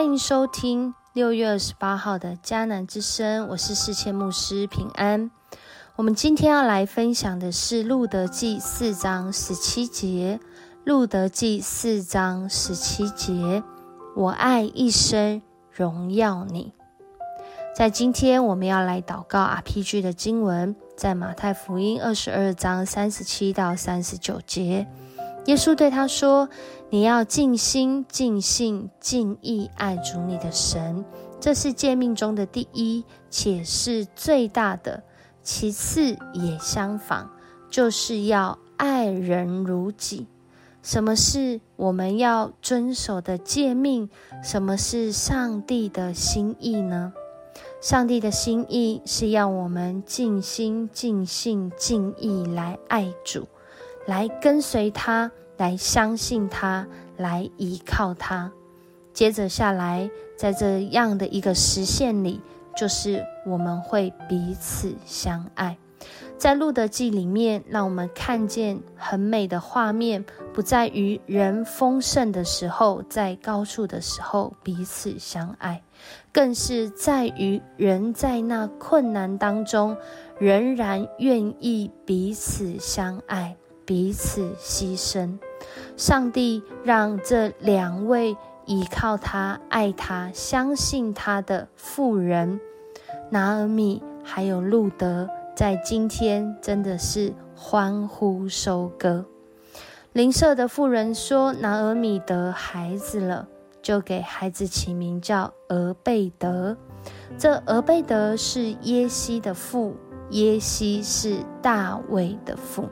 欢迎收听六月二十八号的迦南之声，我是世谦牧师平安。我们今天要来分享的是《路德记》四章十七节，《路德记》四章十七节，我爱一生荣耀你。在今天我们要来祷告 RPG 的经文，在马太福音二十二章三十七到三十九节。耶稣对他说：“你要尽心、尽性、尽意爱主你的神，这是诫命中的第一，且是最大的。其次也相仿，就是要爱人如己。什么是我们要遵守的诫命？什么是上帝的心意呢？上帝的心意是要我们尽心、尽性、尽意来爱主。”来跟随他，来相信他，来依靠他。接着下来，在这样的一个实现里，就是我们会彼此相爱。在路德记里面，让我们看见很美的画面，不在于人丰盛的时候，在高处的时候彼此相爱，更是在于人在那困难当中，仍然愿意彼此相爱。彼此牺牲，上帝让这两位依靠他、爱他、相信他的妇人拿尔米还有路德，在今天真的是欢呼收割。邻舍的妇人说：“拿尔米得孩子了，就给孩子起名叫俄贝德。这俄贝德是耶西的父，耶西是大卫的父。”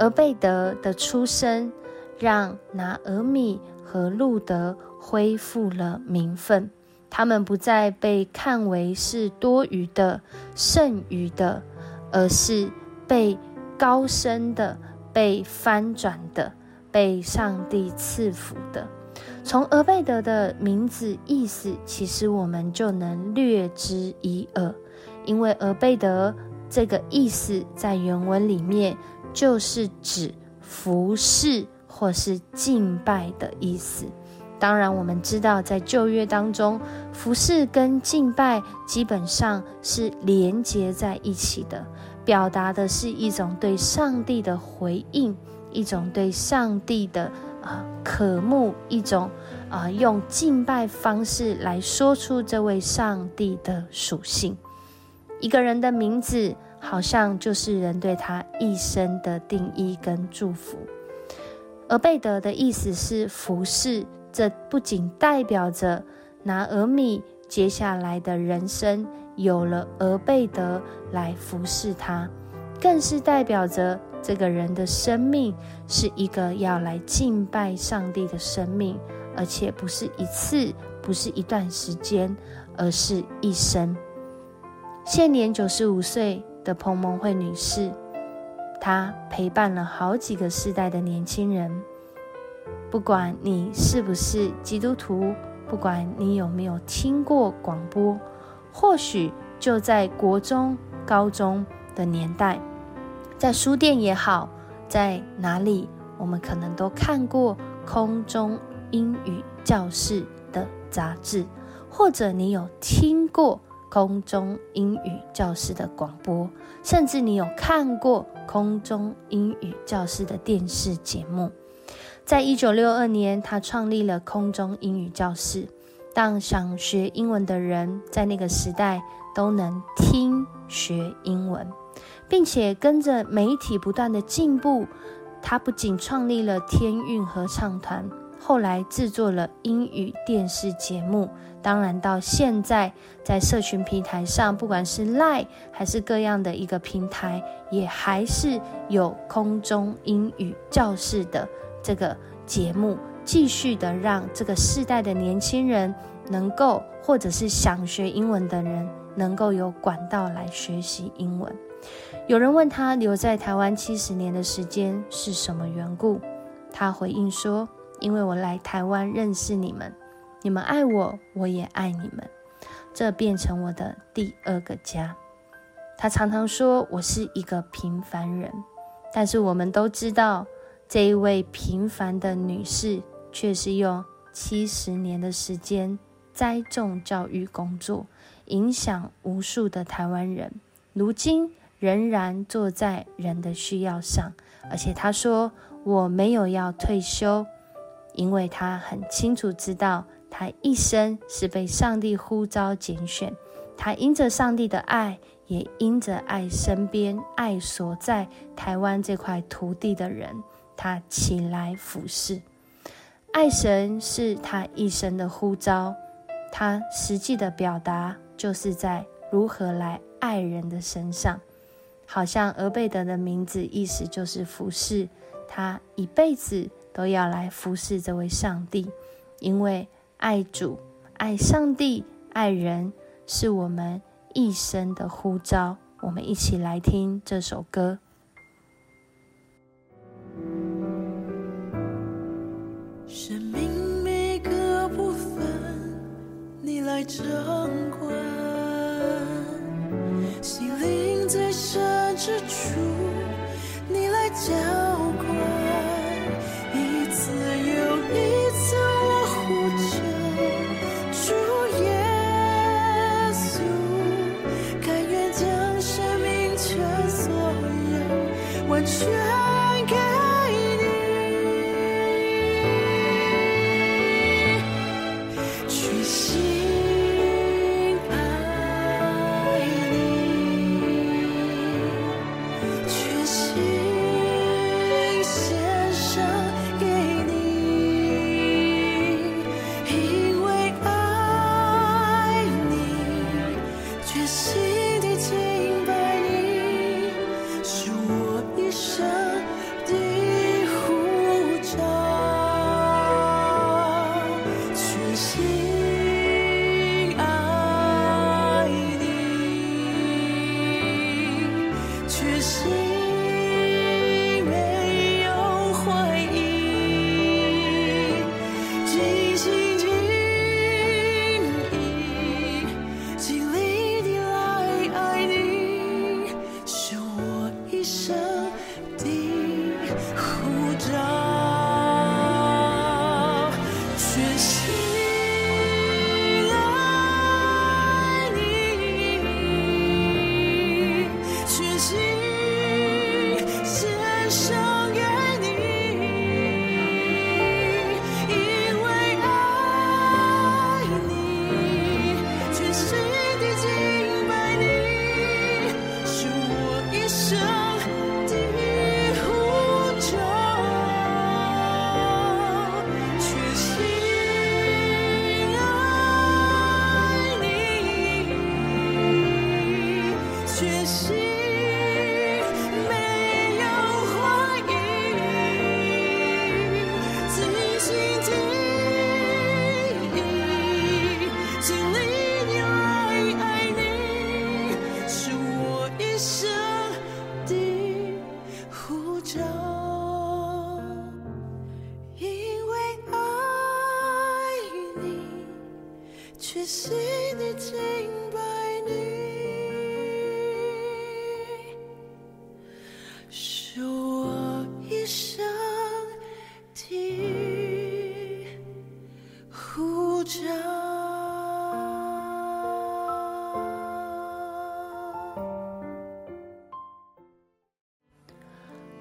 俄贝德的出生，让拿俄米和路德恢复了名分。他们不再被看为是多余的、剩余的，而是被高升的、被翻转的、被上帝赐福的。从俄贝德的名字意思，其实我们就能略知一二，因为俄贝德这个意思在原文里面。就是指服侍或是敬拜的意思。当然，我们知道在旧约当中，服侍跟敬拜基本上是连接在一起的，表达的是一种对上帝的回应，一种对上帝的啊渴慕，一种啊用敬拜方式来说出这位上帝的属性。一个人的名字。好像就是人对他一生的定义跟祝福。而贝德的意思是服侍，这不仅代表着拿俄米接下来的人生有了俄贝德来服侍他，更是代表着这个人的生命是一个要来敬拜上帝的生命，而且不是一次，不是一段时间，而是一生。现年九十五岁。的彭蒙慧女士，她陪伴了好几个世代的年轻人。不管你是不是基督徒，不管你有没有听过广播，或许就在国中、高中的年代，在书店也好，在哪里，我们可能都看过空中英语教室的杂志，或者你有听过。空中英语教室的广播，甚至你有看过空中英语教室的电视节目。在一九六二年，他创立了空中英语教室，让想学英文的人在那个时代都能听学英文，并且跟着媒体不断的进步，他不仅创立了天韵合唱团。后来制作了英语电视节目，当然到现在在社群平台上，不管是 Line 还是各样的一个平台，也还是有空中英语教室的这个节目，继续的让这个世代的年轻人能够，或者是想学英文的人能够有管道来学习英文。有人问他留在台湾七十年的时间是什么缘故，他回应说。因为我来台湾认识你们，你们爱我，我也爱你们，这变成我的第二个家。他常常说我是一个平凡人，但是我们都知道，这一位平凡的女士却是用七十年的时间栽种教育工作，影响无数的台湾人。如今仍然坐在人的需要上，而且他说：“我没有要退休，因为他很清楚知道，他一生是被上帝呼召拣选。他因着上帝的爱，也因着爱身边、爱所在台湾这块土地的人，他起来服侍。”爱神是他一生的呼召，他实际的表达就是在如何来爱人的身上。好像俄贝德的名字意思就是服侍，他一辈子都要来服侍这位上帝，因为爱主、爱上帝、爱人是我们一生的呼召。我们一起来听这首歌。生命每个部分，你来掌管；心灵最深之处，你来浇觉醒。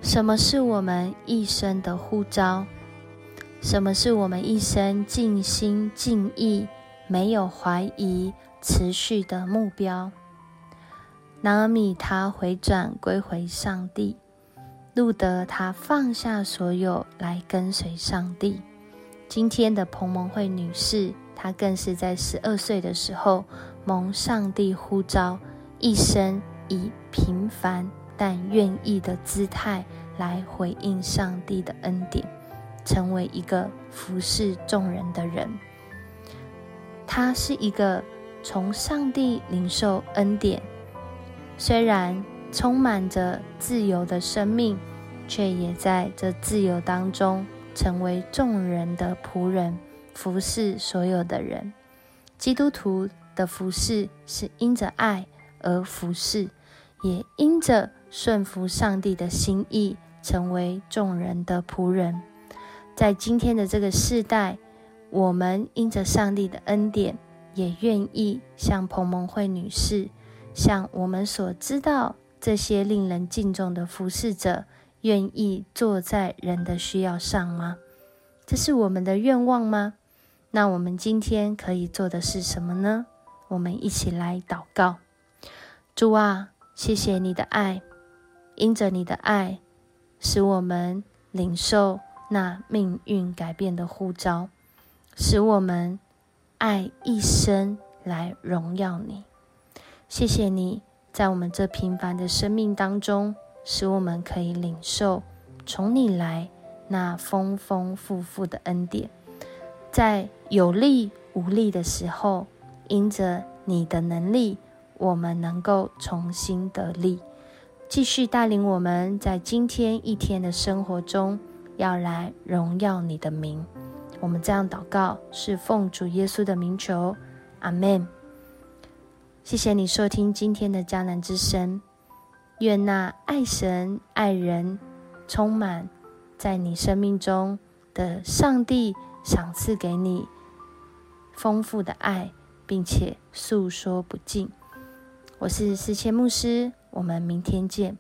什么是我们一生的呼召？什么是我们一生尽心尽意、没有怀疑、持续的目标？拿尔米他回转归回上帝，路德他放下所有来跟随上帝。今天的彭蒙慧女士，她更是在十二岁的时候蒙上帝呼召，一生以平凡。但愿意的姿态来回应上帝的恩典，成为一个服侍众人的人。他是一个从上帝领受恩典，虽然充满着自由的生命，却也在这自由当中成为众人的仆人，服侍所有的人。基督徒的服侍是因着爱而服侍，也因着。顺服上帝的心意，成为众人的仆人。在今天的这个世代，我们因着上帝的恩典，也愿意像彭蒙慧女士，像我们所知道这些令人敬重的服侍者，愿意坐在人的需要上吗？这是我们的愿望吗？那我们今天可以做的是什么呢？我们一起来祷告。主啊，谢谢你的爱，因着你的爱，使我们领受那命运改变的呼召，使我们爱一生来荣耀你。谢谢你在我们这平凡的生命当中，使我们可以领受从你来那丰丰富富的恩典，在有力无力的时候，因着你的能力。我们能够重新得力，继续带领我们在今天一天的生活中，要来荣耀你的名。我们这样祷告，是奉主耶稣的名求，阿门。谢谢你收听今天的迦南之声，愿那爱神爱人充满在你生命中的上帝赏赐给你丰富的爱，并且诉说不尽。我是思谦牧师，我们明天见。